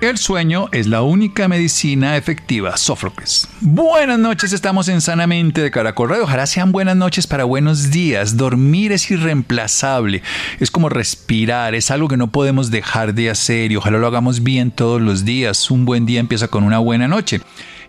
El sueño es la única medicina efectiva, Sófocles. Buenas noches, estamos en Sanamente de Caracol Radio. Ojalá sean buenas noches para buenos días. Dormir es irreemplazable, es como respirar, es algo que no podemos dejar de hacer y ojalá lo hagamos bien todos los días. Un buen día empieza con una buena noche.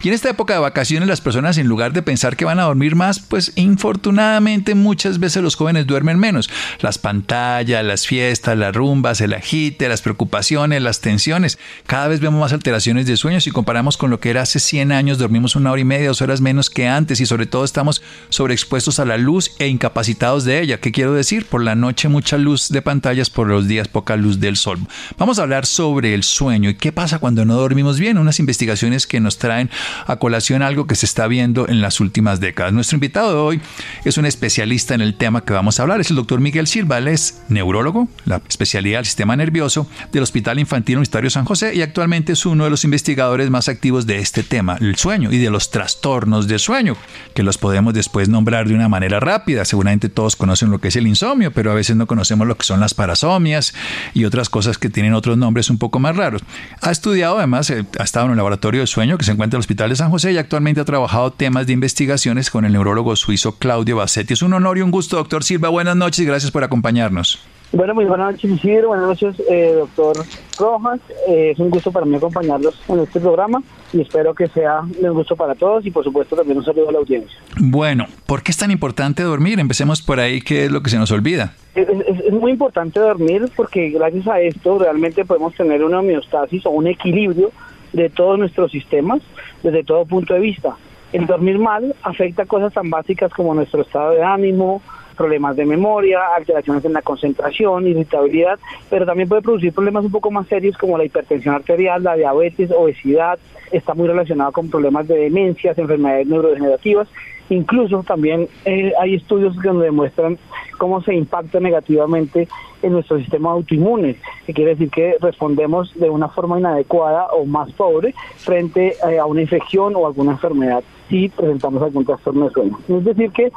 Y en esta época de vacaciones las personas en lugar de pensar que van a dormir más, pues infortunadamente muchas veces los jóvenes duermen menos. Las pantallas, las fiestas, las rumbas, el agite, las preocupaciones, las tensiones. Cada vez vemos más alteraciones de sueño si comparamos con lo que era hace 100 años, dormimos una hora y media, dos horas menos que antes y sobre todo estamos sobreexpuestos a la luz e incapacitados de ella. ¿Qué quiero decir? Por la noche mucha luz de pantallas, por los días poca luz del sol. Vamos a hablar sobre el sueño y qué pasa cuando no dormimos bien. Unas investigaciones que nos traen a colación algo que se está viendo en las últimas décadas. Nuestro invitado de hoy es un especialista en el tema que vamos a hablar. Es el doctor Miguel Silva. Es neurólogo, la especialidad del sistema nervioso del Hospital Infantil Universitario San José y actualmente es uno de los investigadores más activos de este tema, el sueño y de los trastornos de sueño, que los podemos después nombrar de una manera rápida. Seguramente todos conocen lo que es el insomnio, pero a veces no conocemos lo que son las parasomias y otras cosas que tienen otros nombres un poco más raros. Ha estudiado además, eh, ha estado en un laboratorio de sueño que se encuentra en el Hospital de San José y actualmente ha trabajado temas de investigaciones con el neurólogo suizo Claudio Bassetti. Es un honor y un gusto, doctor Silva. Buenas noches y gracias por acompañarnos. Bueno, muy buenas noches, Isidro. Buenas noches, eh, doctor Rojas. Eh, es un gusto para mí acompañarlos en este programa y espero que sea un gusto para todos y, por supuesto, también un saludo a la audiencia. Bueno, ¿por qué es tan importante dormir? Empecemos por ahí, ¿qué es lo que se nos olvida? Es, es, muy importante dormir porque gracias a esto realmente podemos tener una homeostasis o un equilibrio de todos nuestros sistemas desde todo punto de vista. El dormir mal afecta cosas tan básicas como nuestro estado de ánimo, problemas de memoria, alteraciones en la concentración, irritabilidad, pero también puede producir problemas un poco más serios como la hipertensión arterial, la diabetes, obesidad, está muy relacionado con problemas de demencias, enfermedades neurodegenerativas Incluso también eh, hay estudios que nos demuestran cómo se impacta negativamente en nuestro sistema autoinmune, que quiere decir que respondemos de una forma inadecuada o más pobre frente eh, a una infección o alguna enfermedad si presentamos algún trastorno de sueño. Es decir, que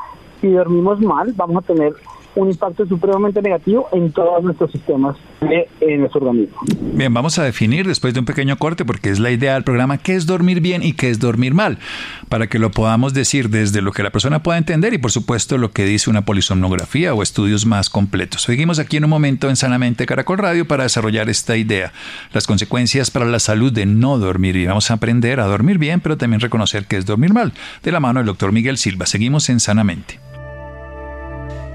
si dormimos mal, vamos a tener un impacto supremamente negativo en todos nuestros sistemas de nuestro organismo. Bien, vamos a definir después de un pequeño corte, porque es la idea del programa, qué es dormir bien y qué es dormir mal, para que lo podamos decir desde lo que la persona pueda entender y por supuesto lo que dice una polisomnografía o estudios más completos. Seguimos aquí en un momento en Sanamente Caracol Radio para desarrollar esta idea, las consecuencias para la salud de no dormir y vamos a aprender a dormir bien, pero también reconocer qué es dormir mal, de la mano del doctor Miguel Silva. Seguimos en Sanamente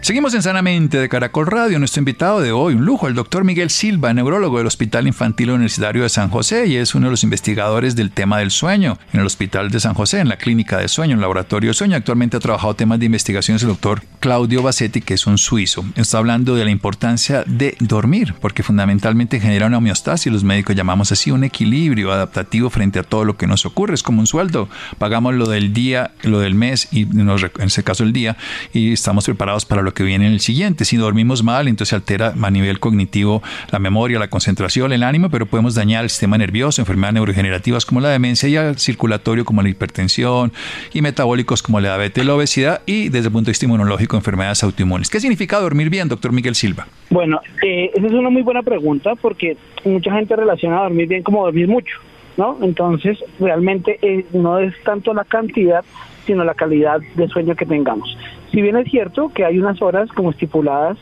Seguimos en Sanamente de Caracol Radio. Nuestro invitado de hoy, un lujo, el doctor Miguel Silva, neurólogo del Hospital Infantil Universitario de San José y es uno de los investigadores del tema del sueño en el Hospital de San José, en la Clínica de Sueño, en el Laboratorio de Sueño. Actualmente ha trabajado temas de investigaciones el doctor Claudio Bassetti, que es un suizo. Está hablando de la importancia de dormir, porque fundamentalmente genera una homeostasis, los médicos llamamos así, un equilibrio adaptativo frente a todo lo que nos ocurre. Es como un sueldo. Pagamos lo del día, lo del mes y en ese caso el día y estamos preparados para lo que viene en el siguiente. Si dormimos mal, entonces altera a nivel cognitivo la memoria, la concentración, el ánimo, pero podemos dañar el sistema nervioso, enfermedades neurodegenerativas como la demencia y al circulatorio como la hipertensión y metabólicos como la diabetes, la obesidad y desde el punto de vista inmunológico enfermedades autoinmunes. ¿Qué significa dormir bien, doctor Miguel Silva? Bueno, eh, esa es una muy buena pregunta porque mucha gente relaciona dormir bien como dormir mucho. ¿No? Entonces, realmente eh, no es tanto la cantidad, sino la calidad de sueño que tengamos. Si bien es cierto que hay unas horas como estipuladas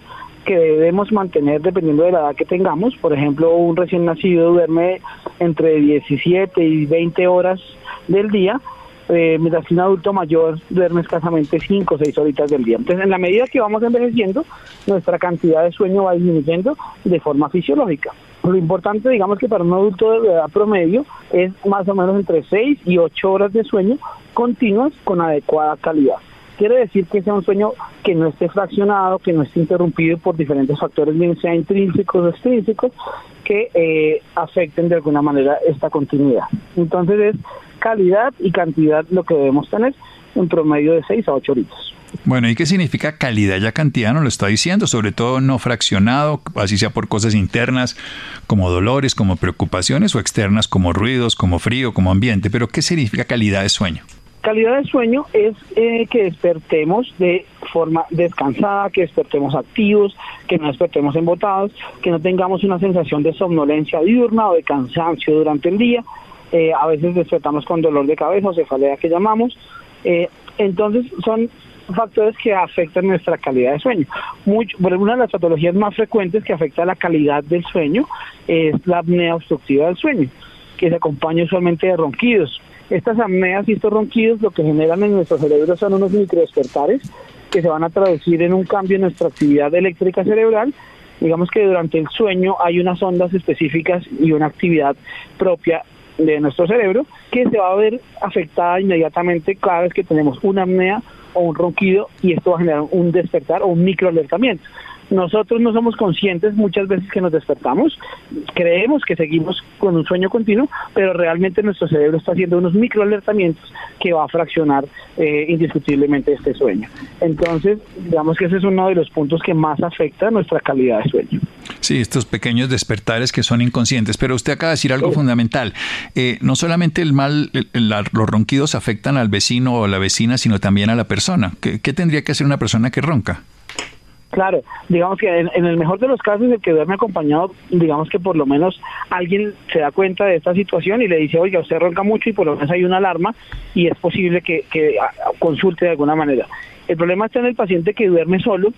que debemos mantener dependiendo de la edad que tengamos, por ejemplo, un recién nacido duerme entre 17 y 20 horas del día, eh, mientras que un adulto mayor duerme escasamente 5 o 6 horitas del día. Entonces, en la medida que vamos envejeciendo, nuestra cantidad de sueño va disminuyendo de forma fisiológica. Lo importante, digamos que para un adulto de edad promedio, es más o menos entre 6 y 8 horas de sueño continuas con adecuada calidad. Quiere decir que sea un sueño que no esté fraccionado, que no esté interrumpido por diferentes factores, bien sea intrínsecos o extrínsecos, que eh, afecten de alguna manera esta continuidad. Entonces es calidad y cantidad lo que debemos tener en promedio de 6 a 8 litros. Bueno, ¿y qué significa calidad? Ya cantidad no lo está diciendo, sobre todo no fraccionado, así sea por cosas internas como dolores, como preocupaciones o externas como ruidos, como frío, como ambiente. Pero ¿qué significa calidad de sueño? Calidad de sueño es eh, que despertemos de forma descansada, que despertemos activos, que no despertemos embotados, que no tengamos una sensación de somnolencia diurna o de cansancio durante el día. Eh, a veces despertamos con dolor de cabeza o cefalea que llamamos. Eh, entonces son factores que afectan nuestra calidad de sueño. Mucho, una de las patologías más frecuentes que afecta la calidad del sueño es la apnea obstructiva del sueño, que se acompaña usualmente de ronquidos. Estas apneas y estos ronquidos lo que generan en nuestro cerebro son unos microdespertares que se van a traducir en un cambio en nuestra actividad eléctrica cerebral. Digamos que durante el sueño hay unas ondas específicas y una actividad propia de nuestro cerebro que se va a ver afectada inmediatamente cada vez que tenemos una apnea o un ronquido y esto va a generar un despertar o un microalertamiento. Nosotros no somos conscientes muchas veces que nos despertamos, creemos que seguimos con un sueño continuo, pero realmente nuestro cerebro está haciendo unos microalertamientos que va a fraccionar eh, indiscutiblemente este sueño. Entonces, digamos que ese es uno de los puntos que más afecta nuestra calidad de sueño. Sí, estos pequeños despertares que son inconscientes. Pero usted acaba de decir algo fundamental. Eh, no solamente el mal, los ronquidos afectan al vecino o a la vecina, sino también a la persona. ¿Qué tendría que hacer una persona que ronca? Claro, digamos que en, el mejor de los casos el que duerme acompañado, digamos que por lo menos alguien se da cuenta de esta situación y le dice, oiga, usted ronca mucho y por lo menos hay una alarma y es posible que, que consulte de alguna manera. El problema está en el paciente que duerme solo,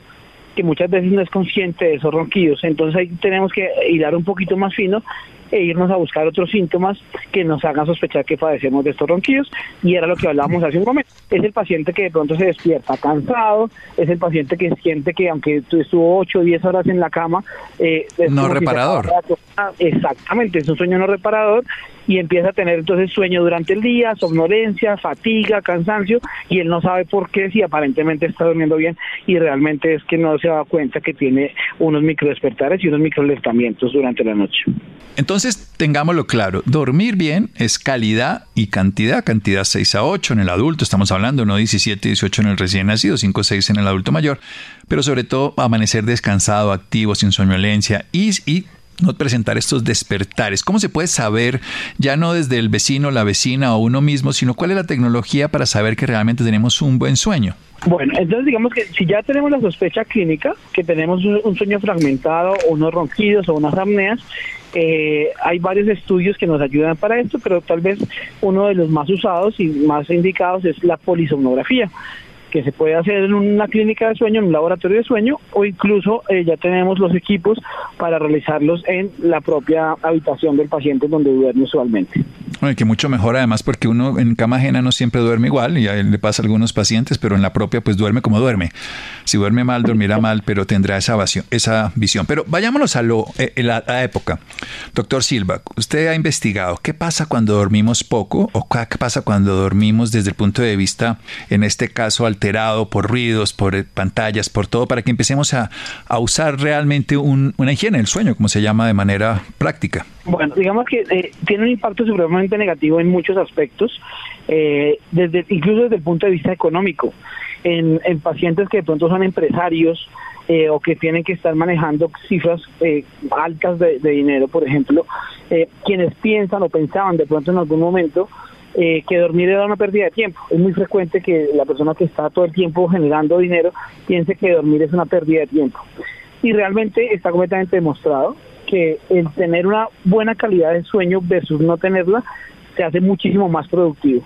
que muchas veces no es consciente de esos ronquidos. Entonces ahí tenemos que hilar un poquito más fino e irnos a buscar otros síntomas que nos hagan sospechar que padecemos de estos ronquidos y era lo que hablábamos hace un momento. Es el paciente que de pronto se despierta cansado, es el paciente que siente que aunque estuvo 8 o 10 horas en la cama, eh, no reparador. exactamente, es un sueño no reparador y empieza a tener entonces sueño durante el día, somnolencia, fatiga, cansancio y él no sabe por qué si aparentemente está durmiendo bien y realmente es que no se da cuenta que tiene unos microdespertares y unos microalertamientos durante la noche. Entonces, tengámoslo claro, dormir bien es calidad y cantidad, cantidad 6 a 8 en el adulto, estamos hablando, no 17, 18 en el recién nacido, 5 6 en el adulto mayor, pero sobre todo amanecer descansado, activo, sin somnolencia y no presentar estos despertares. ¿Cómo se puede saber, ya no desde el vecino, la vecina o uno mismo, sino cuál es la tecnología para saber que realmente tenemos un buen sueño? Bueno, entonces digamos que si ya tenemos la sospecha clínica, que tenemos un sueño fragmentado, o unos ronquidos o unas apneas, eh, hay varios estudios que nos ayudan para esto, pero tal vez uno de los más usados y más indicados es la polisomnografía que se puede hacer en una clínica de sueño, en un laboratorio de sueño, o incluso eh, ya tenemos los equipos para realizarlos en la propia habitación del paciente donde duerme usualmente. Bueno, que mucho mejor además porque uno en cama ajena no siempre duerme igual y a él le pasa a algunos pacientes, pero en la propia pues duerme como duerme. Si duerme mal, dormirá mal, pero tendrá esa, esa visión. Pero vayámonos a, lo, eh, la, la época. Doctor Silva, usted ha investigado qué pasa cuando dormimos poco o qué pasa cuando dormimos desde el punto de vista, en este caso, alterado por ruidos, por eh, pantallas, por todo, para que empecemos a, usar realmente una higiene del sueño, como se llama de manera práctica. Bueno, digamos que eh, tiene un impacto supremamente negativo en muchos aspectos, eh, desde incluso desde el punto de vista económico. En, pacientes que de pronto son empresarios eh, o que tienen que estar manejando cifras altas de, dinero, por ejemplo, quienes piensan o pensaban de pronto en algún momento que dormir era una pérdida de tiempo. Es muy frecuente que la persona que está todo el tiempo generando dinero piense que dormir es una pérdida de tiempo. Y realmente está completamente demostrado que el tener una buena calidad de sueño versus no tenerla se hace muchísimo más productivo.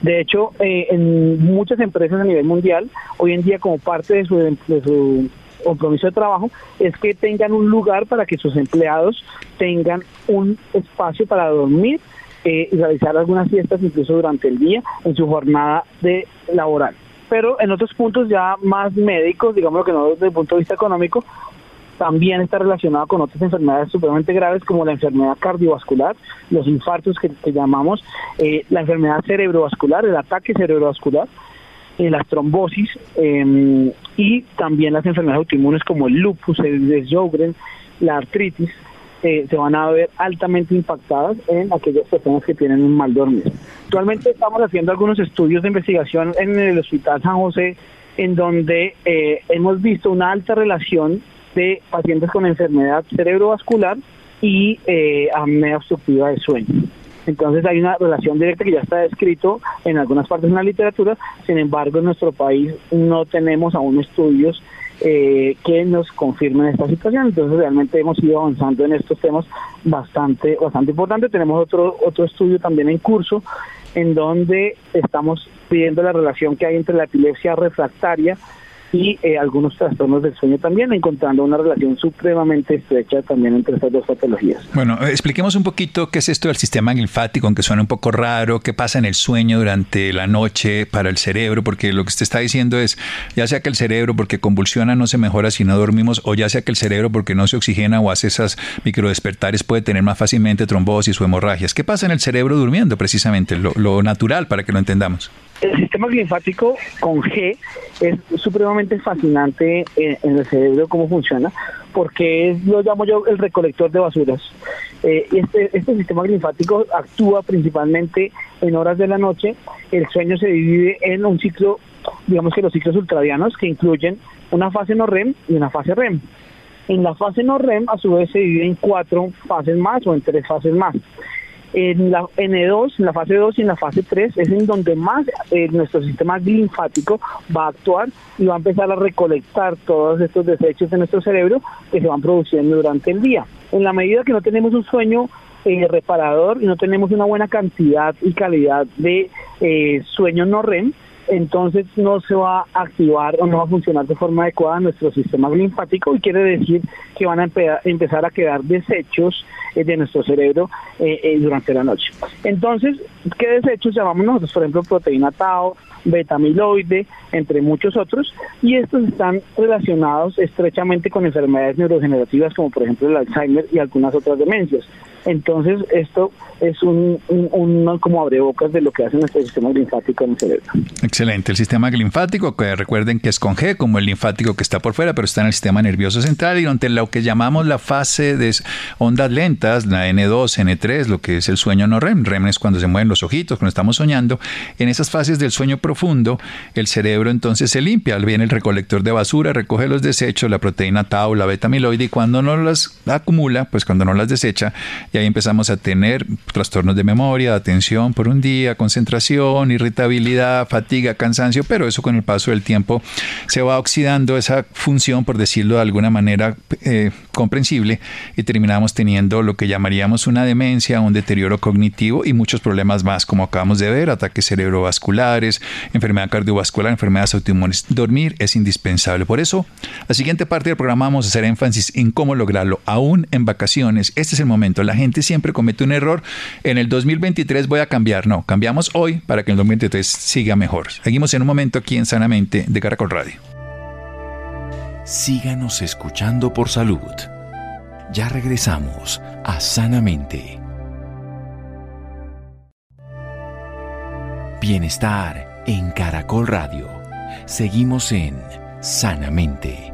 De hecho, eh, en muchas empresas a nivel mundial, hoy en día como parte de su, compromiso de trabajo, es que tengan un lugar para que sus empleados tengan un espacio para dormir eh, y realizar algunas fiestas incluso durante el día en su jornada de laboral. Pero en otros puntos ya más médicos, digamos que no desde el punto de vista económico, también está relacionado con otras enfermedades supremamente graves como la enfermedad cardiovascular, los infartos que, llamamos, eh, la enfermedad cerebrovascular, el ataque cerebrovascular, eh, las trombosis em, y también las enfermedades autoinmunes como el lupus, el Sjögren, la artritis. eh, se van a ver altamente impactadas en aquellas personas que tienen un mal dormir. Actualmente estamos haciendo algunos estudios de investigación en el Hospital San José en donde eh, hemos visto una alta relación de pacientes con enfermedad cerebrovascular y eh, apnea obstructiva de sueño. Entonces hay una relación directa que ya está descrito en algunas partes de la literatura, sin embargo en nuestro país no tenemos aún estudios eh, que nos confirmen esta situación. Entonces realmente hemos ido avanzando en estos temas bastante, bastante importante. Tenemos otro, otro estudio también en curso en donde estamos viendo la relación que hay entre la epilepsia refractaria y eh, algunos trastornos del sueño también, encontrando una relación supremamente estrecha también entre estas dos patologías. Bueno, eh, expliquemos un poquito qué es esto del sistema linfático, aunque suena un poco raro, qué pasa en el sueño durante la noche para el cerebro, porque lo que usted está diciendo es, ya sea que el cerebro porque convulsiona no se mejora si no dormimos, o ya sea que el cerebro porque no se oxigena o hace esas microdespertares puede tener más fácilmente trombosis o hemorragias. ¿Qué pasa en el cerebro durmiendo precisamente? lo natural para que lo entendamos. El sistema linfático con G es supremamente fascinante en, el cerebro cómo funciona, porque lo llamo yo el recolector de basuras. Eh, este, este sistema linfático actúa principalmente en horas de la noche. El sueño se divide en un ciclo, digamos que los ciclos ultradianos, que incluyen una fase no REM y una fase REM. En la fase no REM, a su vez, se divide en cuatro fases más o en tres fases más. En la N2, en la fase 2 y en la fase 3 es en donde más eh, nuestro sistema linfático va a actuar y va a empezar a recolectar todos estos desechos de nuestro cerebro que se van produciendo durante el día. En la medida que no tenemos un sueño eh, reparador y no tenemos una buena cantidad y calidad de eh, sueño no REM, entonces no se va a activar o no va a funcionar de forma adecuada nuestro sistema linfático y quiere decir que van a empezar a quedar desechos eh, de nuestro cerebro eh, eh, durante la noche. Entonces, ¿qué desechos llamamos nosotros? Por ejemplo, proteína tau, beta-amiloide, entre muchos otros, y estos están relacionados estrechamente con enfermedades neurodegenerativas como por ejemplo el Alzheimer y algunas otras demencias. Entonces, esto es un, un, como abrebocas de lo que hace nuestro sistema linfático en el cerebro. Excelente. El sistema linfático, que recuerden que es con G, como el linfático que está por fuera, pero está en el sistema nervioso central y donde lo que llamamos la fase de ondas lentas, la N2, N3, lo que es el sueño no REM. REM es cuando se mueven los ojitos, cuando estamos soñando. En esas fases del sueño profundo, el cerebro entonces se limpia. Viene el recolector de basura, recoge los desechos, la proteína tau, la beta amiloide, y cuando no las acumula, pues cuando no las desecha, y ahí empezamos a tener trastornos de memoria, atención por un día, concentración, irritabilidad, fatiga, cansancio, pero eso con el paso del tiempo se va oxidando esa función, por decirlo de alguna manera eh, comprensible, y terminamos teniendo lo que llamaríamos una demencia, un deterioro cognitivo y muchos problemas más, como acabamos de ver, ataques cerebrovasculares, enfermedad cardiovascular, enfermedades autoinmunes. Dormir es indispensable. Por eso, la siguiente parte del programa vamos a hacer énfasis en cómo lograrlo, aún en vacaciones. Este es el momento. La gente siempre comete un error. En el 2023 voy a cambiar. No, cambiamos hoy para que el 2023 siga mejor. Seguimos en un momento aquí en Sanamente de Caracol Radio. Síganos escuchando por salud. Ya regresamos a Sanamente. Bienestar en Caracol Radio. Seguimos en Sanamente.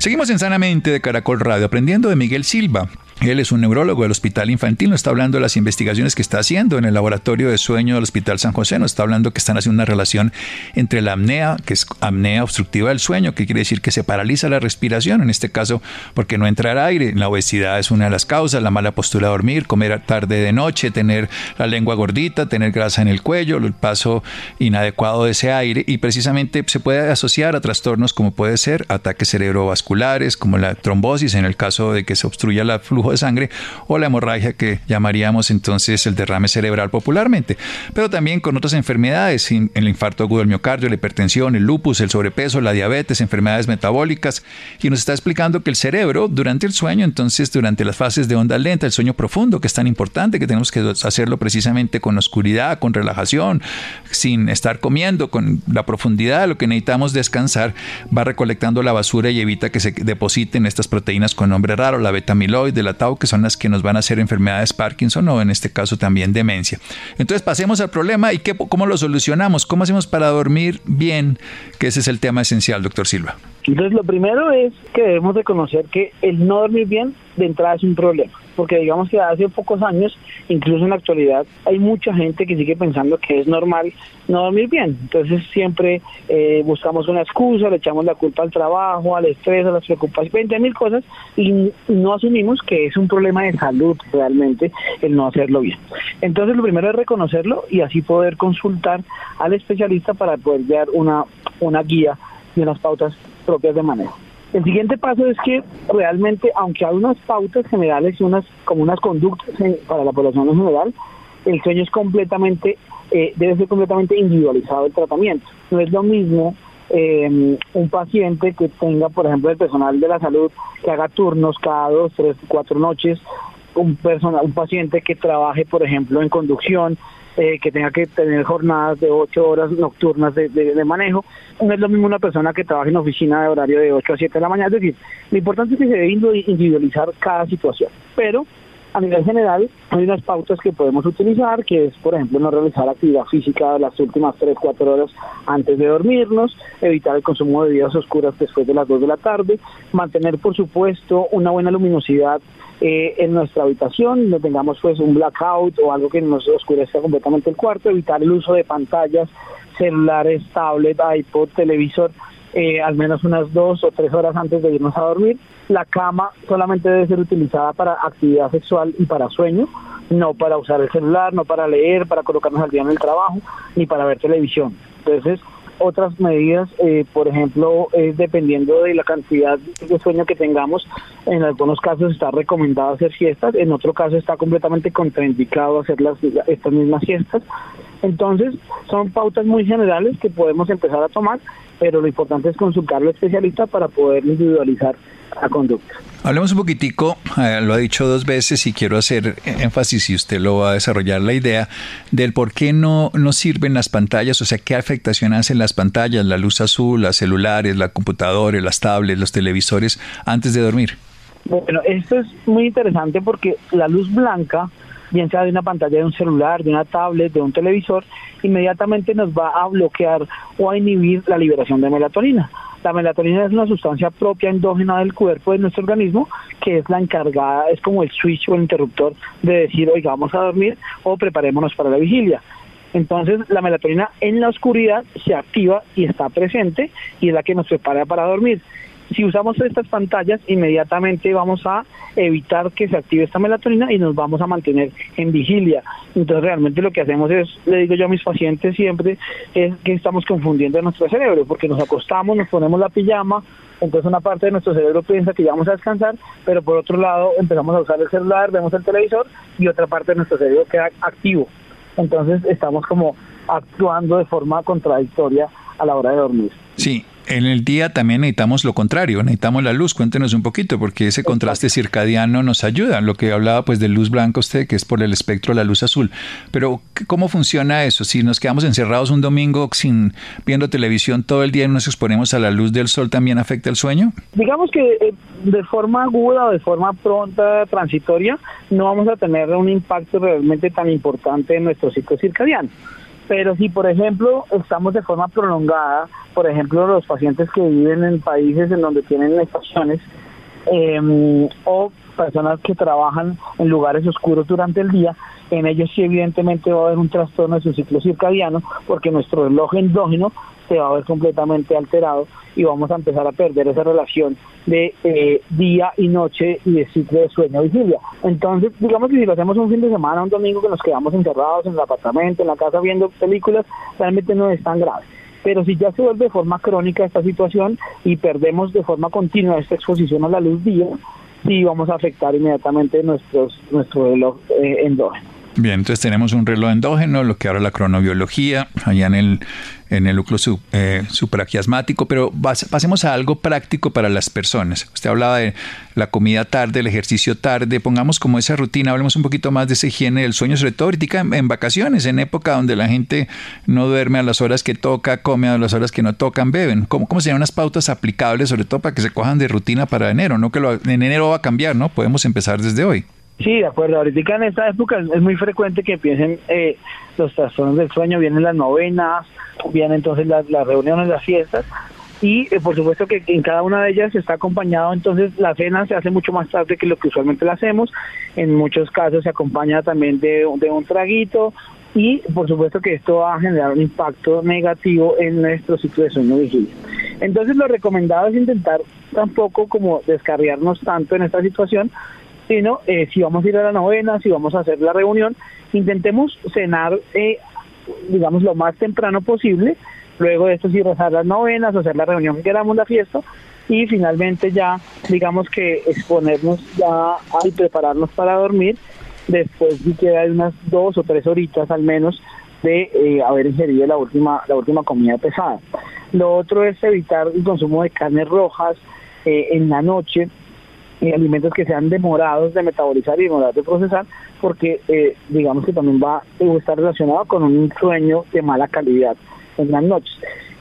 Seguimos en Sanamente de Caracol Radio aprendiendo de Miguel Silva. Él es un neurólogo del Hospital Infantil, nos está hablando de las investigaciones que está haciendo en el laboratorio de sueño del Hospital San José, nos está hablando que están haciendo una relación entre la apnea, que es apnea obstructiva del sueño, que quiere decir que se paraliza la respiración, en este caso porque no entra aire, la obesidad es una de las causas, la mala postura de dormir, comer tarde de noche, tener la lengua gordita, tener grasa en el cuello, el paso inadecuado de ese aire y precisamente se puede asociar a trastornos como puede ser ataques cerebrovasculares, como la trombosis en el caso de que se obstruya la flujo de sangre o la hemorragia que llamaríamos entonces el derrame cerebral popularmente, pero también con otras enfermedades, el infarto agudo del miocardio, la hipertensión, el lupus, el sobrepeso, la diabetes, enfermedades metabólicas, y nos está explicando que el cerebro durante el sueño, entonces durante las fases de onda lenta, el sueño profundo, que es tan importante, que tenemos que hacerlo precisamente con oscuridad, con relajación, sin estar comiendo, con la profundidad, lo que necesitamos descansar, va recolectando la basura y evita que se depositen estas proteínas con nombre raro, la beta amiloide, la que son las que nos van a hacer enfermedades Parkinson o en este caso también demencia. Entonces pasemos al problema y qué, cómo lo solucionamos, cómo hacemos para dormir bien, que ese es el tema esencial, doctor Silva. Entonces lo primero es que debemos reconocer que el no dormir bien de entrada es un problema, porque digamos que hace pocos años, incluso en la actualidad, hay mucha gente que sigue pensando que es normal no dormir bien. Entonces siempre eh, buscamos una excusa, le echamos la culpa al trabajo, al estrés, a las preocupaciones, 20 mil cosas y no asumimos que es un problema de salud realmente el no hacerlo bien. Entonces lo primero es reconocerlo y así poder consultar al especialista para poder dar una, una guía y unas pautas propias de manejo. El siguiente paso es que realmente, aunque hay unas pautas generales y unas como unas conductas para la población en general, el sueño es completamente, eh, debe ser completamente individualizado el tratamiento. No es lo mismo eh, un paciente que tenga, por ejemplo, el personal de la salud que haga turnos cada dos, tres, cuatro noches, un, persona, un paciente que trabaje, por ejemplo, en conducción, eh, que tenga que tener jornadas de ocho horas nocturnas de, de, manejo. No es lo mismo una persona que trabaja en oficina de horario de 8 a 7 de la mañana. Es decir, lo importante es que se debe individualizar cada situación. Pero a nivel general, hay unas pautas que podemos utilizar, que es, por ejemplo, no realizar actividad física las últimas 3, 4 horas antes de dormirnos, evitar el consumo de bebidas oscuras después de las 2 de la tarde, mantener, por supuesto, una buena luminosidad eh, en nuestra habitación, no tengamos pues un blackout o algo que nos oscurezca completamente el cuarto, evitar el uso de pantallas, celulares, tablet, iPod, televisor, eh, al menos unas dos o tres horas antes de irnos a dormir. La cama solamente debe ser utilizada para actividad sexual y para sueño, no para usar el celular, no para leer, para colocarnos al día en el trabajo, ni para ver televisión. Entonces, otras medidas, eh, por ejemplo, es dependiendo de la cantidad de sueño que tengamos, en algunos casos está recomendado hacer siestas, en otro caso está completamente contraindicado hacer las, estas mismas siestas. Entonces, son pautas muy generales que podemos empezar a tomar, pero lo importante es consultar al especialista para poder individualizar la conducta. Hablemos un poquitico, eh, lo ha dicho dos veces y quiero hacer énfasis y usted lo va a desarrollar la idea del por qué no, no sirven las pantallas, o sea, qué afectación hacen las pantallas, la luz azul, las celulares, la computadora, las tablets, los televisores antes de dormir. Bueno, esto es muy interesante porque la luz blanca bien sea de una pantalla de un celular, de una tablet, de un televisor, inmediatamente nos va a bloquear o a inhibir la liberación de melatonina. La melatonina es una sustancia propia endógena del cuerpo de nuestro organismo que es la encargada, es como el switch o el interruptor de decir, oiga, vamos a dormir o preparémonos para la vigilia. Entonces la melatonina en la oscuridad se activa y está presente y es la que nos prepara para dormir. Si usamos estas pantallas, inmediatamente vamos a evitar que se active esta melatonina y nos vamos a mantener en vigilia. Entonces realmente lo que hacemos es, le digo yo a mis pacientes siempre, es que estamos confundiendo nuestro cerebro, porque nos acostamos, nos ponemos la pijama, entonces una parte de nuestro cerebro piensa que ya vamos a descansar, pero por otro lado empezamos a usar el celular, vemos el televisor y otra parte de nuestro cerebro queda activo. Entonces estamos como actuando de forma contradictoria a la hora de dormir. Sí, en el día también necesitamos lo contrario, necesitamos la luz. Cuéntenos un poquito, porque ese contraste circadiano nos ayuda. Lo que hablaba pues de luz blanca usted, que es por el espectro de la luz azul. Pero, ¿cómo funciona eso? Si nos quedamos encerrados un domingo sin viendo televisión todo el día y nos exponemos a la luz del sol, ¿también afecta el sueño? Digamos que eh, de forma aguda o de forma pronta, transitoria, no vamos a tener un impacto realmente tan importante en nuestro ciclo circadiano. Pero si, por ejemplo, estamos de forma prolongada, por ejemplo, los pacientes que viven en países en donde tienen estaciones em, o personas que trabajan en lugares oscuros durante el día, en ellos sí evidentemente va a haber un trastorno de su ciclo circadiano porque nuestro reloj endógeno se va a ver completamente alterado y vamos a empezar a perder esa relación de eh, día y noche y de ciclo de sueño vigilia. Entonces, digamos que si lo hacemos un fin de semana, un domingo que nos quedamos encerrados en el apartamento, en la casa viendo películas, realmente no es tan grave. Pero si ya se vuelve de forma crónica esta situación y perdemos de forma continua esta exposición a la luz día, sí vamos a afectar inmediatamente nuestros, nuestro reloj eh, endógeno. Bien, entonces tenemos un reloj endógeno, lo que ahora la cronobiología, allá en el, en el núcleo eh, supraquiasmático, pero pasemos a algo práctico para las personas. Usted hablaba de la comida tarde, el ejercicio tarde, pongamos como esa rutina, hablemos un poquito más de esa higiene del sueño, sobre todo ahorita en, vacaciones, en época donde la gente no duerme a las horas que toca, come a las horas que no tocan, beben. ¿Cómo, cómo serían unas pautas aplicables, sobre todo para que se cojan de rutina para enero? No que lo, en enero va a cambiar, ¿no? Podemos empezar desde hoy. Sí, de acuerdo. Ahorita en esta época es muy frecuente que empiecen eh, los trastornos del sueño, vienen las novenas, vienen entonces las, reuniones, las fiestas, y eh, por supuesto que en cada una de ellas está acompañado, entonces la cena se hace mucho más tarde que lo que usualmente la hacemos, en muchos casos se acompaña también de, de un traguito, y por supuesto que esto va a generar un impacto negativo en nuestro ciclo de sueño vigilia. Entonces lo recomendado es intentar tampoco como descarriarnos tanto en esta situación, sino eh, si vamos a ir a la novena, si vamos a hacer la reunión, intentemos cenar, eh, digamos, lo más temprano posible, luego de esto sí rezar las novenas, hacer la reunión que queramos, la fiesta, y finalmente ya, digamos que exponernos ya y prepararnos para dormir, después de que hay unas dos o tres horitas al menos de eh, haber ingerido la última, la última comida pesada. Lo otro es evitar el consumo de carnes rojas en la noche, y alimentos que sean demorados de metabolizar y demorados de procesar, porque eh, digamos que también va a estar relacionado con un sueño de mala calidad en las noches.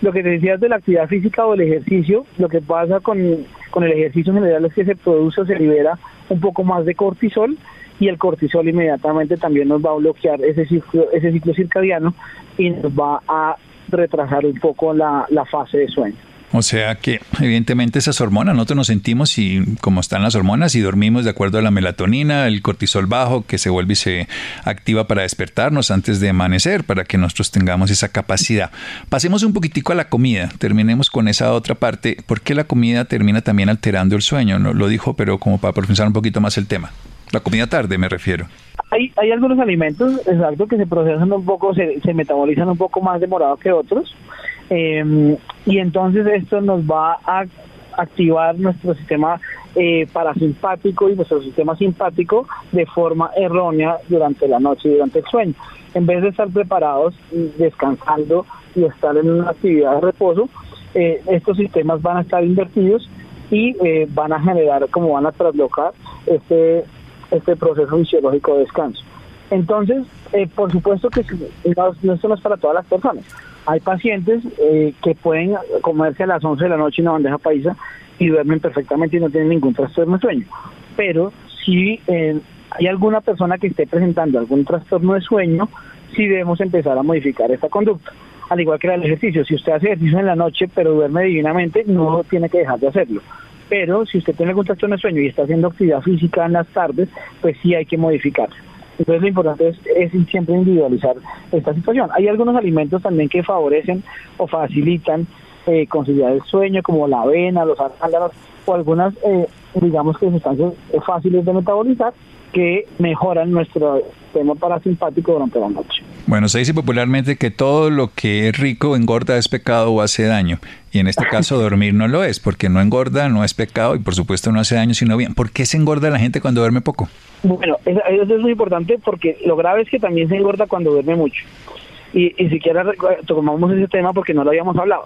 Lo que te decías de la actividad física o el ejercicio, lo que pasa con, el ejercicio en general es que se produce o se libera un poco más de cortisol y el cortisol inmediatamente también nos va a bloquear ese ciclo, ese ciclo circadiano y nos va a retrasar un poco la fase de sueño. O sea que evidentemente esas hormonas, nosotros nos sentimos y como están las hormonas y dormimos de acuerdo a la melatonina, el cortisol bajo que se vuelve y se activa para despertarnos antes de amanecer, para que nosotros tengamos esa capacidad. Pasemos un poquitico a la comida, terminemos con esa otra parte. ¿Por qué la comida termina también alterando el sueño? No lo dijo, pero como para profundizar un poquito más el tema. La comida tarde me refiero. Hay, hay algunos alimentos, exacto, que se procesan un poco, se, se metabolizan un poco más demorado que otros. Eh, y entonces esto nos va a activar nuestro sistema eh, parasimpático y nuestro sistema simpático de forma errónea durante la noche y durante el sueño. En vez de estar preparados, descansando y estar en una actividad de reposo, eh, estos sistemas van a estar invertidos y eh, van a generar, como van a traslocar este, este proceso fisiológico de descanso. Entonces, por supuesto que no, esto no es para todas las personas hay pacientes eh, que pueden comerse a las 11 de la noche una bandeja paisa y duermen perfectamente y no tienen ningún trastorno de sueño. Pero si eh, hay alguna persona que esté presentando algún trastorno de sueño, sí debemos empezar a modificar esta conducta. Al igual que el ejercicio, si usted hace ejercicio en la noche pero duerme divinamente, no tiene que dejar de hacerlo. Pero si usted tiene algún trastorno de sueño y está haciendo actividad física en las tardes, pues sí hay que modificarse. Entonces lo importante es, siempre individualizar esta situación. Hay algunos alimentos también que favorecen o facilitan eh, conciliar el sueño, como la avena, los arándanos o algunas, eh, digamos que sustancias fáciles de metabolizar que mejoran nuestro sistema parasimpático durante la noche. Bueno, se dice popularmente que todo lo que es rico engorda es pecado o hace daño. Y en este caso dormir no lo es, porque no engorda, no es pecado y por supuesto no hace daño, sino bien. ¿Por qué se engorda la gente cuando duerme poco? Bueno, eso es muy importante porque lo grave es que también se engorda cuando duerme mucho. Y, y siquiera tomamos ese tema porque no lo habíamos hablado.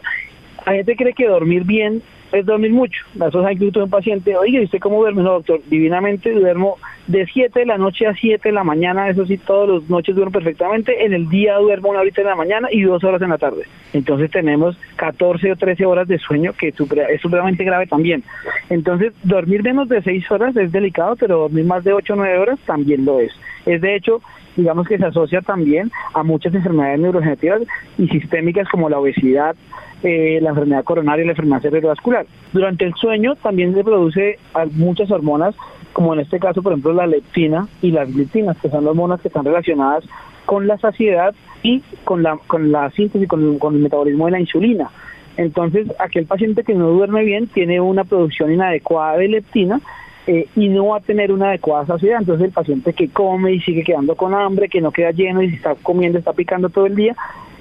La gente cree que dormir bien es dormir mucho. Nosotros hay incluso un paciente, oye, ¿y usted cómo duerme? No, doctor, divinamente duermo de 7 de la noche a 7 de la mañana, eso sí, todas las noches duermo perfectamente, en el día duermo una horita en la mañana y dos horas en la tarde. Entonces tenemos 14 o 13 horas de sueño, que es supremamente grave también. Entonces, dormir menos de 6 horas es delicado, pero dormir más de 8 o 9 horas también lo es. Es de hecho, digamos que se asocia también a muchas enfermedades neurogenéticas y sistémicas como la obesidad, eh, la enfermedad coronaria y la enfermedad cerebrovascular. Durante el sueño también se produce muchas hormonas, como en este caso, por ejemplo, la leptina y las glitinas, que son hormonas que están relacionadas con la saciedad y con la, con la síntesis, con, con el metabolismo de la insulina. Entonces, aquel paciente que no duerme bien tiene una producción inadecuada de leptina eh, y no va a tener una adecuada saciedad. Entonces el paciente que come y sigue quedando con hambre, que no queda lleno y está comiendo, está picando todo el día,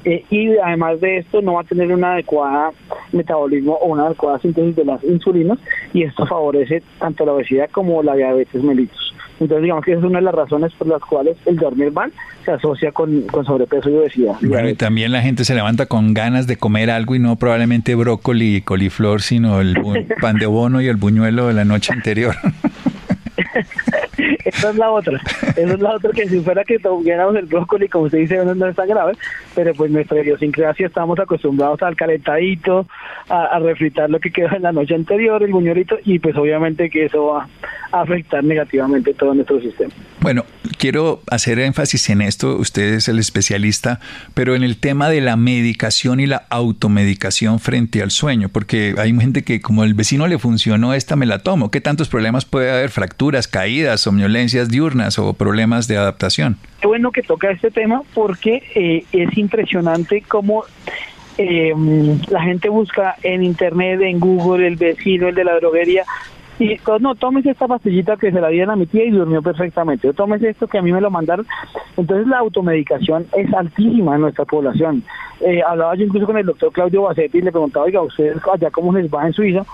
eh, y además de esto no va a tener una adecuada metabolismo o una adecuada síntesis de las insulinas y esto favorece tanto la obesidad como la diabetes mellitus. Entonces, digamos que esa es una de las razones por las cuales el dormir mal se asocia con, con sobrepeso y obesidad. Bueno, y también la gente se levanta con ganas de comer algo y no probablemente brócoli y coliflor, sino el pan de bono y el buñuelo de la noche anterior. Esa es la otra. Esa es la otra que si fuera que tuviéramos el brócoli, como usted dice, no, es tan grave, pero pues nuestra idiosincrasia estamos acostumbrados al calentadito, a, a, refritar lo que queda en la noche anterior, el buñuelito, y pues obviamente que eso va a afectar negativamente todo nuestro sistema. Bueno, quiero hacer énfasis en esto, usted es el especialista, pero en el tema de la medicación y la automedicación frente al sueño, porque hay gente que como el vecino le funcionó, esta me la tomo. ¿Qué tantos problemas puede haber? Fracturas, caídas, somnolencias diurnas o problemas de adaptación. Qué bueno que toca este tema porque eh, es impresionante cómo eh, la gente busca en internet, en Google, el vecino, el de la droguería, y no, tómese esta pastillita que se la dieron a mi tía y durmió perfectamente, o tómese esto que a mí me lo mandaron. Entonces la automedicación es altísima en nuestra población. Eh, hablaba yo incluso con el doctor Claudio Bacetti y le preguntaba, oiga, ¿ustedes allá cómo les va en Suiza?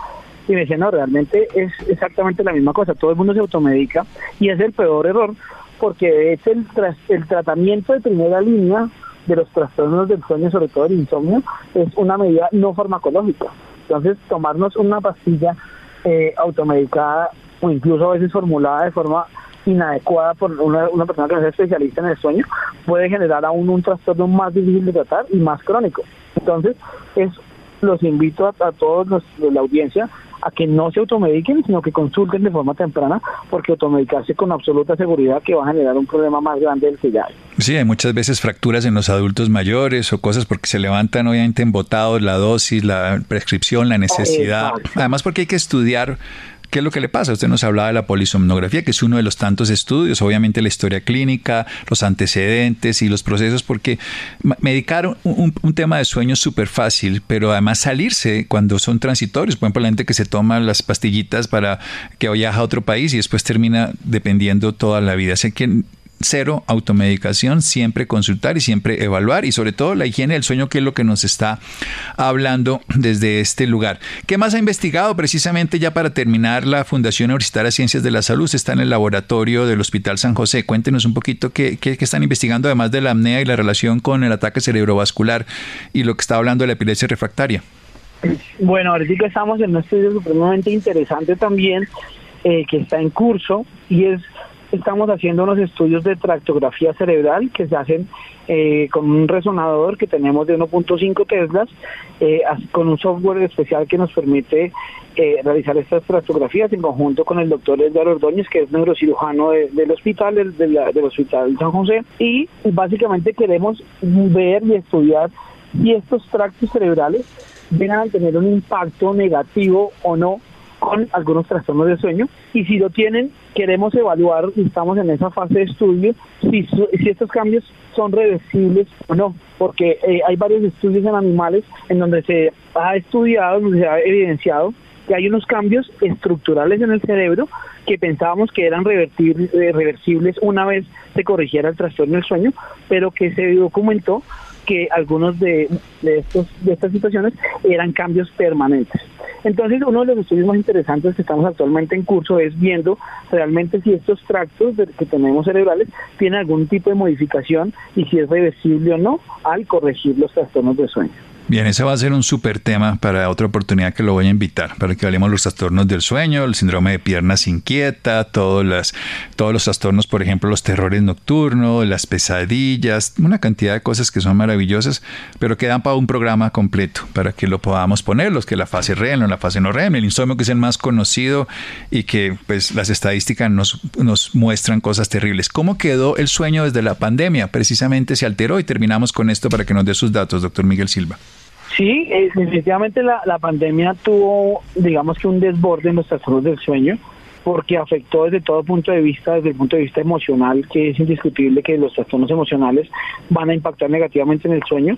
Y me decía, no, realmente es exactamente la misma cosa, todo el mundo se automedica y es el peor error porque es el, el tratamiento de primera línea de los trastornos del sueño, sobre todo el insomnio, es una medida no farmacológica. Entonces, tomarnos una pastilla eh, automedicada o incluso a veces formulada de forma inadecuada por una, una, persona que no es especialista en el sueño puede generar aún un trastorno más difícil de tratar y más crónico. Entonces, es los invito a, a todos los de la audiencia a que no se automediquen, sino que consulten de forma temprana, porque automedicarse con absoluta seguridad que va a generar un problema más grande del que ya hay. Sí, hay muchas veces fracturas en los adultos mayores o cosas porque se levantan obviamente embotados la dosis, la prescripción, la necesidad. Además porque hay que estudiar ¿Qué es lo que le pasa? Usted nos hablaba de la polisomnografía, que es uno de los tantos estudios, obviamente la historia clínica, los antecedentes y los procesos, porque medicar un, tema de sueño es súper fácil, pero además salirse cuando son transitorios, por ejemplo, la gente que se toma las pastillitas para que viaja a otro país y después termina dependiendo toda la vida. Así que cero automedicación, siempre consultar y siempre evaluar y sobre todo la higiene del sueño que es lo que nos está hablando desde este lugar. ¿Qué más ha investigado precisamente ya para terminar la Fundación Universitaria de Ciencias de la Salud? Está en el laboratorio del Hospital San José. Cuéntenos un poquito qué, qué, están investigando además de la apnea y la relación con el ataque cerebrovascular y lo que está hablando de la epilepsia refractaria. Bueno, ahorita estamos en un estudio supremamente interesante también eh, que está en curso y es estamos haciendo unos estudios de tractografía cerebral que se hacen eh, con un resonador que tenemos de 1.5 Teslas, eh, con un software especial que nos permite eh, realizar estas tractografías en conjunto con el doctor Edgar Ordóñez, que es neurocirujano del hospital, del, del hospital San José, y básicamente queremos ver y estudiar si estos tractos cerebrales vienen a tener un impacto negativo o no con algunos trastornos de sueño. Y si lo tienen queremos evaluar y estamos en esa fase de estudio si, si estos cambios son reversibles o no porque eh, hay varios estudios en animales en donde se ha estudiado, donde se ha evidenciado que hay unos cambios estructurales en el cerebro que pensábamos que eran revertir, eh, reversibles una vez se corrigiera el trastorno del sueño, pero que se documentó que algunos de, de, estos, de estas situaciones eran cambios permanentes. Entonces, uno de los estudios más interesantes que estamos actualmente en curso es viendo realmente si estos tractos que tenemos cerebrales tienen algún tipo de modificación y si es reversible o no al corregir los trastornos de sueño. Bien, ese va a ser un súper tema para otra oportunidad que lo voy a invitar, para que hablemos de los trastornos del sueño, el síndrome de piernas inquieta, todos, todos los trastornos, por ejemplo, los terrores nocturnos, las pesadillas, una cantidad de cosas que son maravillosas, pero quedan para un programa completo, para que lo podamos poner, los que la fase REM, la fase no REM, el insomnio que es el más conocido y que pues las estadísticas nos, nos muestran cosas terribles. ¿Cómo quedó el sueño desde la pandemia? Precisamente se alteró y terminamos con esto para que nos dé sus datos, doctor Miguel Silva. Sí, eh, definitivamente la, la pandemia tuvo, digamos que un desborde en los trastornos del sueño, porque afectó desde todo punto de vista, desde el punto de vista emocional, que es indiscutible que los trastornos emocionales van a impactar negativamente en el sueño,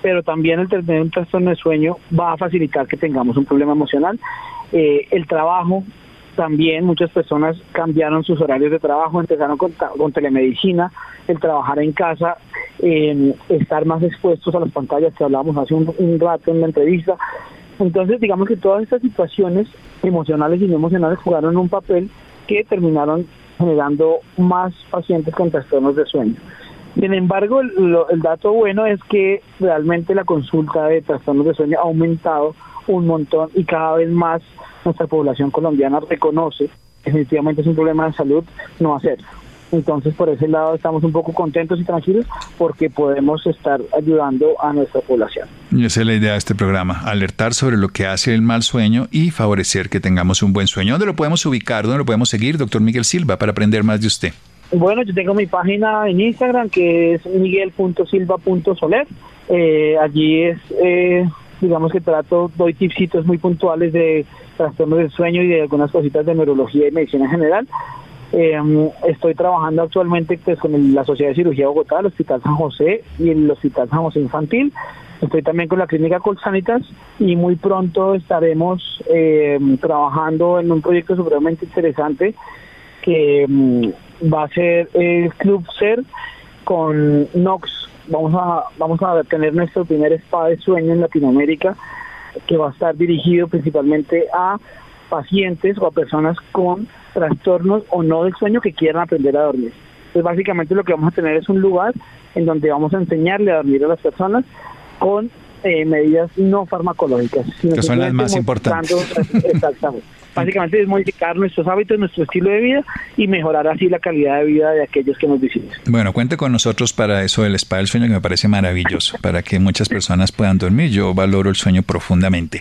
pero también el tener un trastorno de sueño va a facilitar que tengamos un problema emocional. Eh, el trabajo, también muchas personas cambiaron sus horarios de trabajo, empezaron con, telemedicina, el trabajar en casa, estar más expuestos a las pantallas que hablábamos hace un, un, rato en la entrevista. Entonces, digamos que todas estas situaciones emocionales y no emocionales jugaron un papel que terminaron generando más pacientes con trastornos de sueño. Sin embargo, el, el, dato bueno es que realmente la consulta de trastornos de sueño ha aumentado un montón y cada vez más nuestra población colombiana reconoce que definitivamente es un problema de salud no hacerlo. Entonces, por ese lado estamos un poco contentos y tranquilos porque podemos estar ayudando a nuestra población. Y esa es la idea de este programa, alertar sobre lo que hace el mal sueño y favorecer que tengamos un buen sueño. ¿Dónde lo podemos ubicar? ¿Dónde lo podemos seguir, doctor Miguel Silva, para aprender más de usted? Bueno, yo tengo mi página en Instagram que es miguel.silva.soler. Eh, allí es, eh, digamos que trato, doy tipsitos muy puntuales de trastornos del sueño y de algunas cositas de neurología y medicina en general. Eh, estoy trabajando actualmente pues, con la Sociedad de Cirugía de Bogotá, el Hospital San José y el Hospital San José Infantil. Estoy también con la Clínica Colsanitas y muy pronto estaremos eh, trabajando en un proyecto supremamente interesante que mm, va a ser el Club Ser con Nox. Vamos a, vamos a tener nuestro primer spa de sueño en Latinoamérica que va a estar dirigido principalmente a pacientes o a personas con trastornos o no del sueño que quieran aprender a dormir. Entonces básicamente lo que vamos a tener es un lugar en donde vamos a enseñarle a dormir a las personas con eh, medidas no farmacológicas. Sino que son las más importantes. Exactamente. Básicamente es modificar nuestros hábitos, nuestro estilo de vida y mejorar así la calidad de vida de aquellos que nos visitan. Bueno, cuente con nosotros para eso del spa del sueño que me parece maravilloso, para que muchas personas puedan dormir. Yo valoro el sueño profundamente.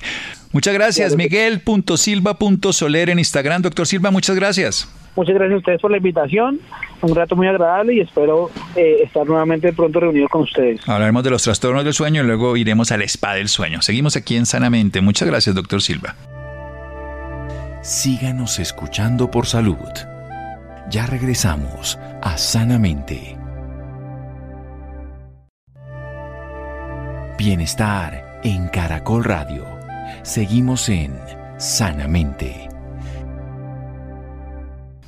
Muchas gracias, Miguel.silva.soler en Instagram. Doctor Silva, muchas gracias. Muchas gracias a ustedes por la invitación. Un rato muy agradable y espero eh, estar nuevamente pronto reunido con ustedes. Hablaremos de los trastornos del sueño y luego iremos al spa del sueño. Seguimos aquí en Sanamente. Muchas gracias, doctor Silva. Síganos escuchando por salud. Ya regresamos a Sanamente. Bienestar en Caracol Radio. Seguimos en Sanamente.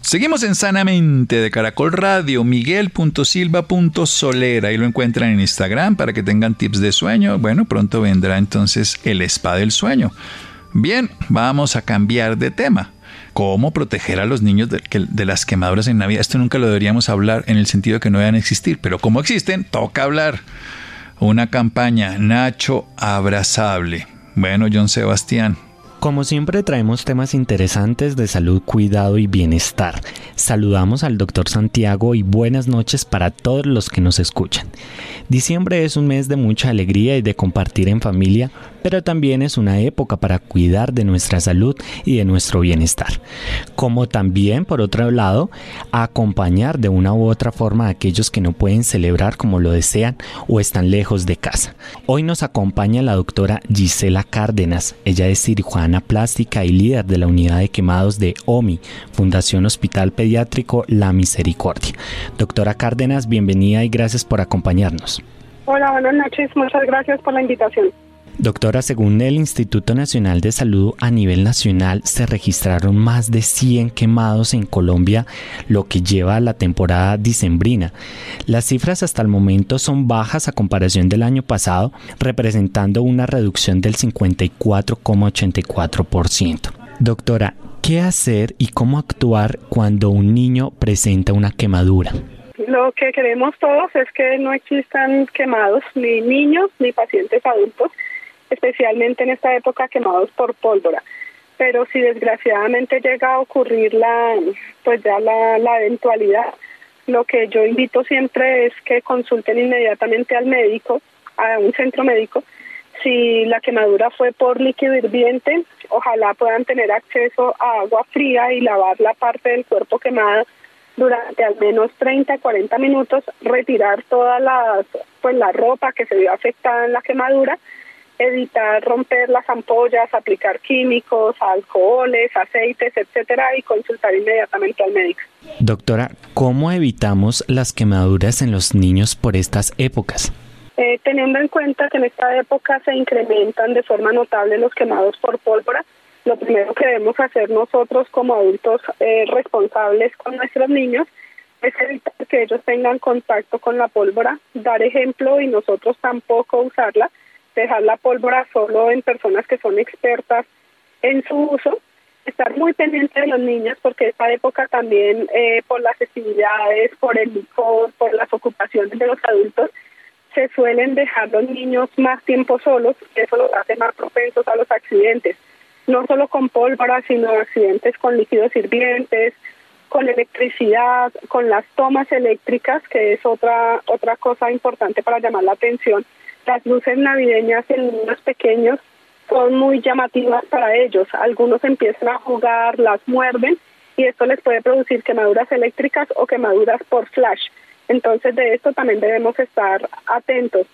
Seguimos en Sanamente de Caracol Radio, miguel.silva.solera. Ahí lo encuentran en Instagram para que tengan tips de sueño. Bueno, pronto vendrá entonces el spa del sueño. Bien, vamos a cambiar de tema. ¿Cómo proteger a los niños de, las quemaduras en Navidad? Esto nunca lo deberíamos hablar en el sentido de que no deben existir, pero como existen, toca hablar. Una campaña, Nacho Abrazable. Bueno, John Sebastián, como siempre traemos temas interesantes de salud, cuidado y bienestar. Saludamos al doctor Santiago y buenas noches para todos los que nos escuchan. Diciembre es un mes de mucha alegría y de compartir en familia, pero también es una época para cuidar de nuestra salud y de nuestro bienestar. Como también, por otro lado, acompañar de una u otra forma a aquellos que no pueden celebrar como lo desean o están lejos de casa. Hoy nos acompaña la doctora Gisela Cárdenas. Ella es cirujana plástica y líder de la unidad de quemados de OMI, Fundación Hospital Pediátrico La Misericordia. Doctora Cárdenas, bienvenida y gracias por acompañarnos. Hola, buenas noches. Muchas gracias por la invitación. Doctora, según el Instituto Nacional de Salud a nivel nacional se registraron más de 100 quemados en Colombia, lo que lleva a la temporada dicembrina. Las cifras hasta el momento son bajas a comparación del año pasado, representando una reducción del 54,84%. Doctora, ¿qué hacer y cómo actuar cuando un niño presenta una quemadura? Lo que queremos todos es que no existan quemados ni niños ni pacientes adultos especialmente en esta época quemados por pólvora. Pero si desgraciadamente llega a ocurrir la, pues ya la, la eventualidad, lo que yo invito siempre es que consulten inmediatamente al médico, a un centro médico, si la quemadura fue por líquido hirviente, ojalá puedan tener acceso a agua fría y lavar la parte del cuerpo quemada durante al menos 30 40 minutos, retirar toda la, pues, la ropa que se vio afectada en la quemadura evitar romper las ampollas, aplicar químicos, alcoholes, aceites, etcétera, y consultar inmediatamente al médico. Doctora, ¿cómo evitamos las quemaduras en los niños por estas épocas? Eh, teniendo en cuenta que en esta época se incrementan de forma notable los quemados por pólvora, lo primero que debemos hacer nosotros como adultos eh, responsables con nuestros niños es evitar que ellos tengan contacto con la pólvora, dar ejemplo y nosotros tampoco usarla dejar la pólvora solo en personas que son expertas en su uso, estar muy pendiente de los niños porque esta época también eh, por las festividades, por el licor, por las ocupaciones de los adultos, se suelen dejar los niños más tiempo solos, eso los hace más propensos a los accidentes, no solo con pólvora, sino accidentes con líquidos hirvientes, con electricidad, con las tomas eléctricas, que es otra otra cosa importante para llamar la atención. Las luces navideñas en niños pequeños son muy llamativas para ellos. Algunos empiezan a jugar, las muerden y esto les puede producir quemaduras eléctricas o quemaduras por flash. Entonces de esto también debemos estar atentos.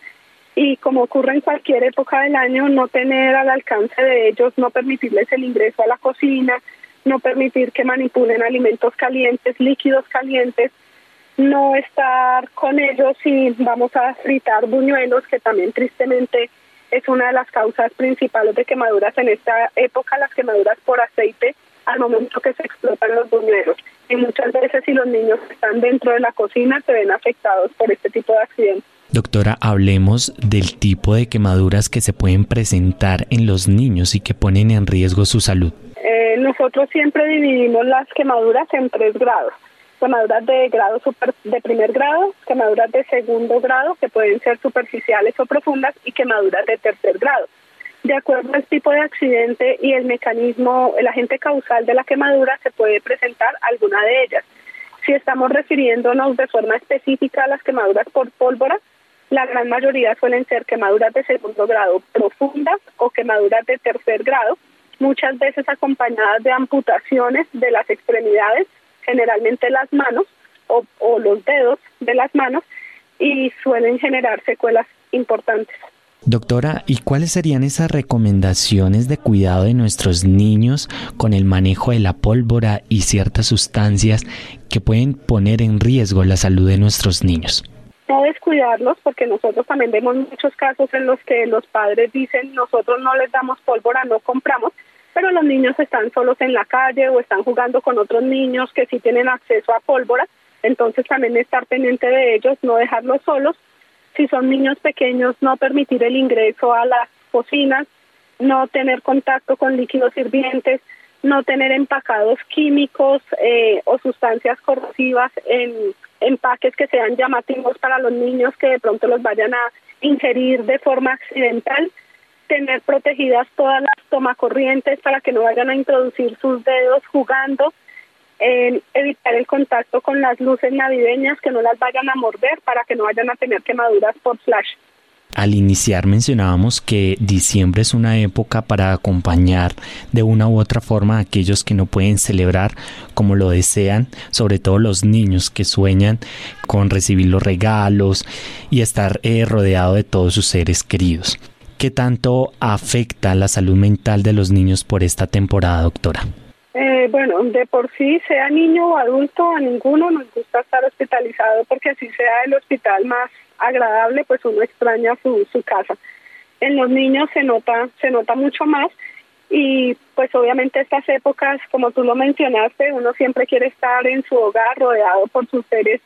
Y como ocurre en cualquier época del año, no tener al alcance de ellos, no permitirles el ingreso a la cocina, no permitir que manipulen alimentos calientes, líquidos calientes, no estar con ellos y vamos a fritar buñuelos, que también tristemente es una de las causas principales de quemaduras en esta época, las quemaduras por aceite al momento que se explotan los buñuelos. Y muchas veces si los niños están dentro de la cocina se ven afectados por este tipo de accidentes. Doctora, hablemos del tipo de quemaduras que se pueden presentar en los niños y que ponen en riesgo su salud. Eh, nosotros siempre dividimos las quemaduras en tres grados quemaduras de grado super, de primer grado, quemaduras de segundo grado, que pueden ser superficiales o profundas, y quemaduras de tercer grado. De acuerdo al tipo de accidente y el mecanismo, el agente causal de la quemadura, se puede presentar alguna de ellas. Si estamos refiriéndonos de forma específica a las quemaduras por pólvora, la gran mayoría suelen ser quemaduras de segundo grado profundas o quemaduras de tercer grado, muchas veces acompañadas de amputaciones de las extremidades generalmente las manos o, los dedos de las manos y suelen generar secuelas importantes. Doctora, ¿y cuáles serían esas recomendaciones de cuidado de nuestros niños con el manejo de la pólvora y ciertas sustancias que pueden poner en riesgo la salud de nuestros niños? No descuidarlos porque nosotros también vemos muchos casos en los que los padres dicen nosotros no les damos pólvora, no compramos, pero los niños están solos en la calle o están jugando con otros niños que sí tienen acceso a pólvora, entonces también estar pendiente de ellos, no dejarlos solos. Si son niños pequeños, no permitir el ingreso a las cocinas, no tener contacto con líquidos hirvientes, no tener empacados químicos eh, o sustancias corrosivas en empaques que sean llamativos para los niños que de pronto los vayan a ingerir de forma accidental tener protegidas todas las tomacorrientes para que no vayan a introducir sus dedos jugando, evitar el contacto con las luces navideñas, que no las vayan a morder para que no vayan a tener quemaduras por flash. Al iniciar mencionábamos que diciembre es una época para acompañar de una u otra forma a aquellos que no pueden celebrar como lo desean, sobre todo los niños que sueñan con recibir los regalos y estar eh, rodeado de todos sus seres queridos. ¿Qué tanto afecta la salud mental de los niños por esta temporada, doctora? Eh, bueno, de por sí, sea niño o adulto, a ninguno nos gusta estar hospitalizado porque así sea el hospital más agradable, pues uno extraña su, su casa. En los niños se nota, se nota mucho más y pues obviamente estas épocas, como tú lo mencionaste, uno siempre quiere estar en su hogar rodeado por sus seres,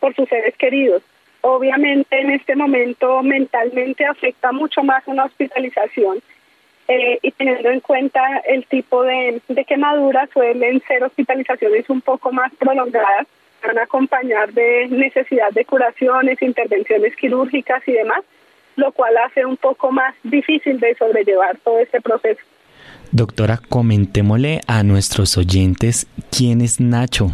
por sus seres queridos. Obviamente en este momento mentalmente afecta mucho más una hospitalización eh, y teniendo en cuenta el tipo de, de quemaduras suelen ser hospitalizaciones un poco más prolongadas, van a acompañar de necesidad de curaciones, intervenciones quirúrgicas y demás, lo cual hace un poco más difícil de sobrellevar todo este proceso. Doctora, comentémosle a nuestros oyentes quién es Nacho.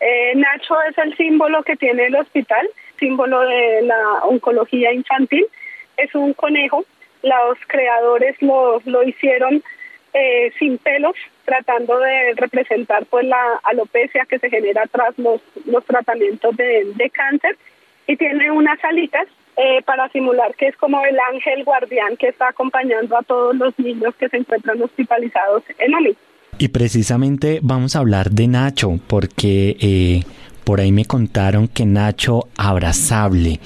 Eh, Nacho es el símbolo que tiene el hospital símbolo de la oncología infantil. Es un conejo. Los creadores lo, lo hicieron eh, sin pelos, tratando de representar pues la alopecia que se genera tras los, los tratamientos de, de cáncer. Y tiene unas alitas eh, para simular que es como el ángel guardián que está acompañando a todos los niños que se encuentran hospitalizados en OMI. Y precisamente vamos a hablar de Nacho, porque eh, por ahí me contaron que Nacho Abrazable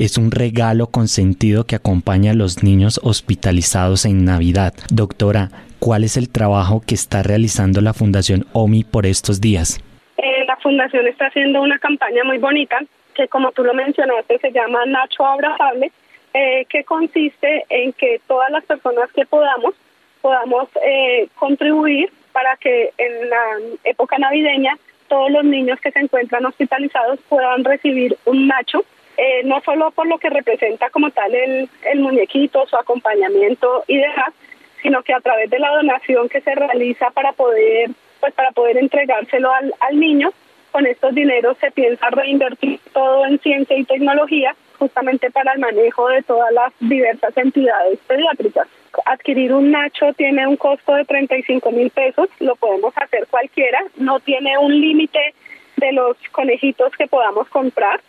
es un regalo consentido que acompaña a los niños hospitalizados en Navidad. Doctora, ¿cuál es el trabajo que está realizando la Fundación OMI por estos días? Eh, la Fundación está haciendo una campaña muy bonita que como tú lo mencionaste se llama Nacho Abrazable, eh, que consiste en que todas las personas que podamos podamos eh, contribuir para que en la época navideña todos los niños que se encuentran hospitalizados puedan recibir un nacho, eh, no solo por lo que representa como tal el, el muñequito, su acompañamiento y demás, sino que a través de la donación que se realiza para poder, pues para poder entregárselo al, al niño, con estos dineros se piensa reinvertir todo en ciencia y tecnología justamente para el manejo de todas las diversas entidades pediátricas. Adquirir un Nacho tiene un costo de 35 mil pesos, lo podemos hacer cualquiera, no tiene un límite de los conejitos que podamos comprar.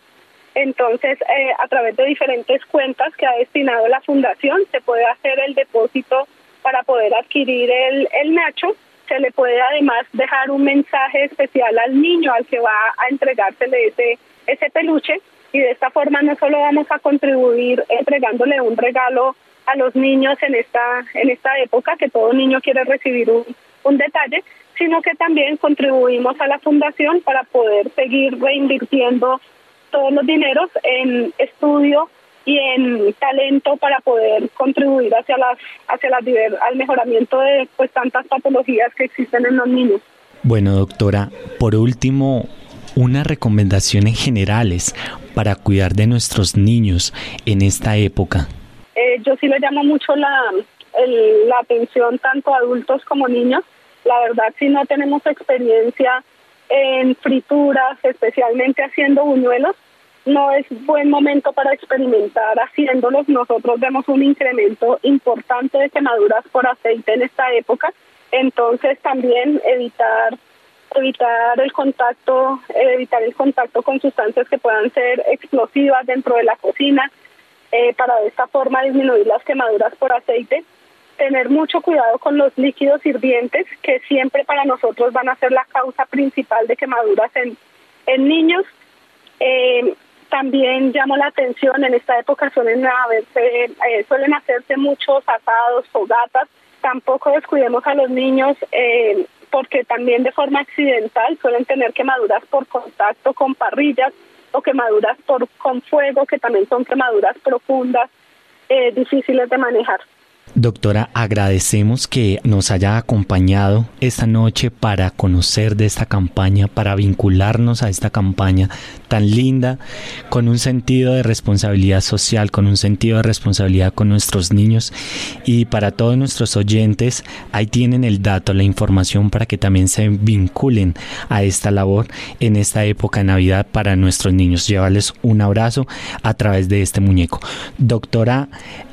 Entonces, eh, a través de diferentes cuentas que ha destinado la fundación, se puede hacer el depósito para poder adquirir el, el Nacho. Se le puede además dejar un mensaje especial al niño al que va a entregársele ese, ese peluche y de esta forma no solo vamos a contribuir entregándole un regalo a los niños en esta en esta época que todo niño quiere recibir un, un detalle, sino que también contribuimos a la fundación para poder seguir reinvirtiendo todos los dineros en estudio y en talento para poder contribuir hacia las hacia las al mejoramiento de pues tantas patologías que existen en los niños. Bueno, doctora, por último, unas recomendaciones generales para cuidar de nuestros niños en esta época. Yo sí le llamo mucho la, la atención tanto a adultos como niños. La verdad, si no tenemos experiencia en frituras, especialmente haciendo buñuelos, no es buen momento para experimentar haciéndolos. Nosotros vemos un incremento importante de quemaduras por aceite en esta época. Entonces también evitar evitar el contacto, evitar el contacto con sustancias que puedan ser explosivas dentro de la cocina, eh, para de esta forma disminuir las quemaduras por aceite. Tener mucho cuidado con los líquidos hirvientes, que siempre para nosotros van a ser la causa principal de quemaduras en, en niños. Eh, también llamo la atención, en esta época suelen, haberse, eh, suelen hacerse muchos asados, fogatas. Tampoco descuidemos a los niños eh, porque también de forma accidental suelen tener quemaduras por contacto con parrillas o quemaduras por con fuego, que también son quemaduras profundas, eh, difíciles de manejar. Doctora, agradecemos que nos haya acompañado esta noche para conocer de esta campaña, para vincularnos a esta campaña tan linda, con un sentido de responsabilidad social, con un sentido de responsabilidad con nuestros niños. Y para todos nuestros oyentes, ahí tienen el dato, la información para que también se vinculen a esta labor en esta época de Navidad para nuestros niños. Llevarles un abrazo a través de este muñeco. Doctora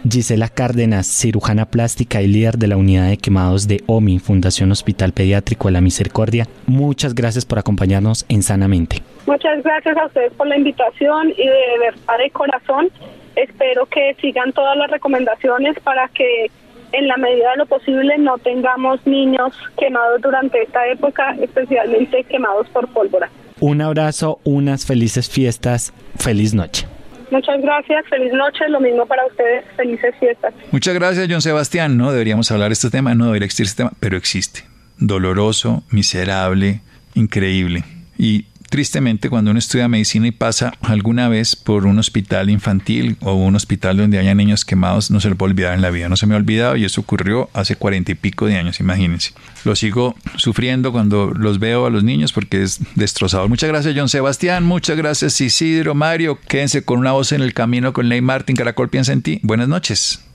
Gisela Cárdenas, cirujana plástica y líder de la unidad de quemados de OMI, Fundación Hospital Pediátrico de la Misericordia. Muchas gracias por acompañarnos en Sanamente. Muchas gracias a ustedes por la invitación y de verdad de corazón espero que sigan todas las recomendaciones para que en la medida de lo posible no tengamos niños quemados durante esta época, especialmente quemados por pólvora. Un abrazo, unas felices fiestas, feliz noche. Muchas gracias, feliz noche, lo mismo para ustedes, felices fiestas. Muchas gracias, John Sebastián. No deberíamos hablar de este tema, no debería existir este tema, pero existe. Doloroso, miserable, increíble. Y tristemente cuando uno estudia medicina y pasa alguna vez por un hospital infantil o un hospital donde haya niños quemados, no se lo puede olvidar en la vida. No se me ha olvidado y eso ocurrió hace cuarenta y pico de años, imagínense. Lo sigo sufriendo cuando los veo a los niños porque es destrozador. Muchas gracias, John Sebastián. Muchas gracias, Isidro, Mario. Quédense con una voz en el camino con Ley Martin. Caracol piensa en ti. Buenas noches.